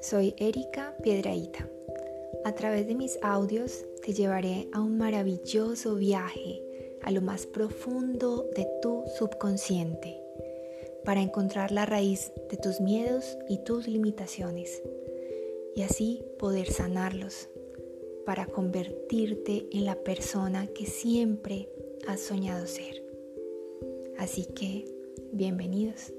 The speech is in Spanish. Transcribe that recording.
soy Erika Piedraíta. A través de mis audios te llevaré a un maravilloso viaje a lo más profundo de tu subconsciente para encontrar la raíz de tus miedos y tus limitaciones y así poder sanarlos para convertirte en la persona que siempre has soñado ser. Así que, bienvenidos.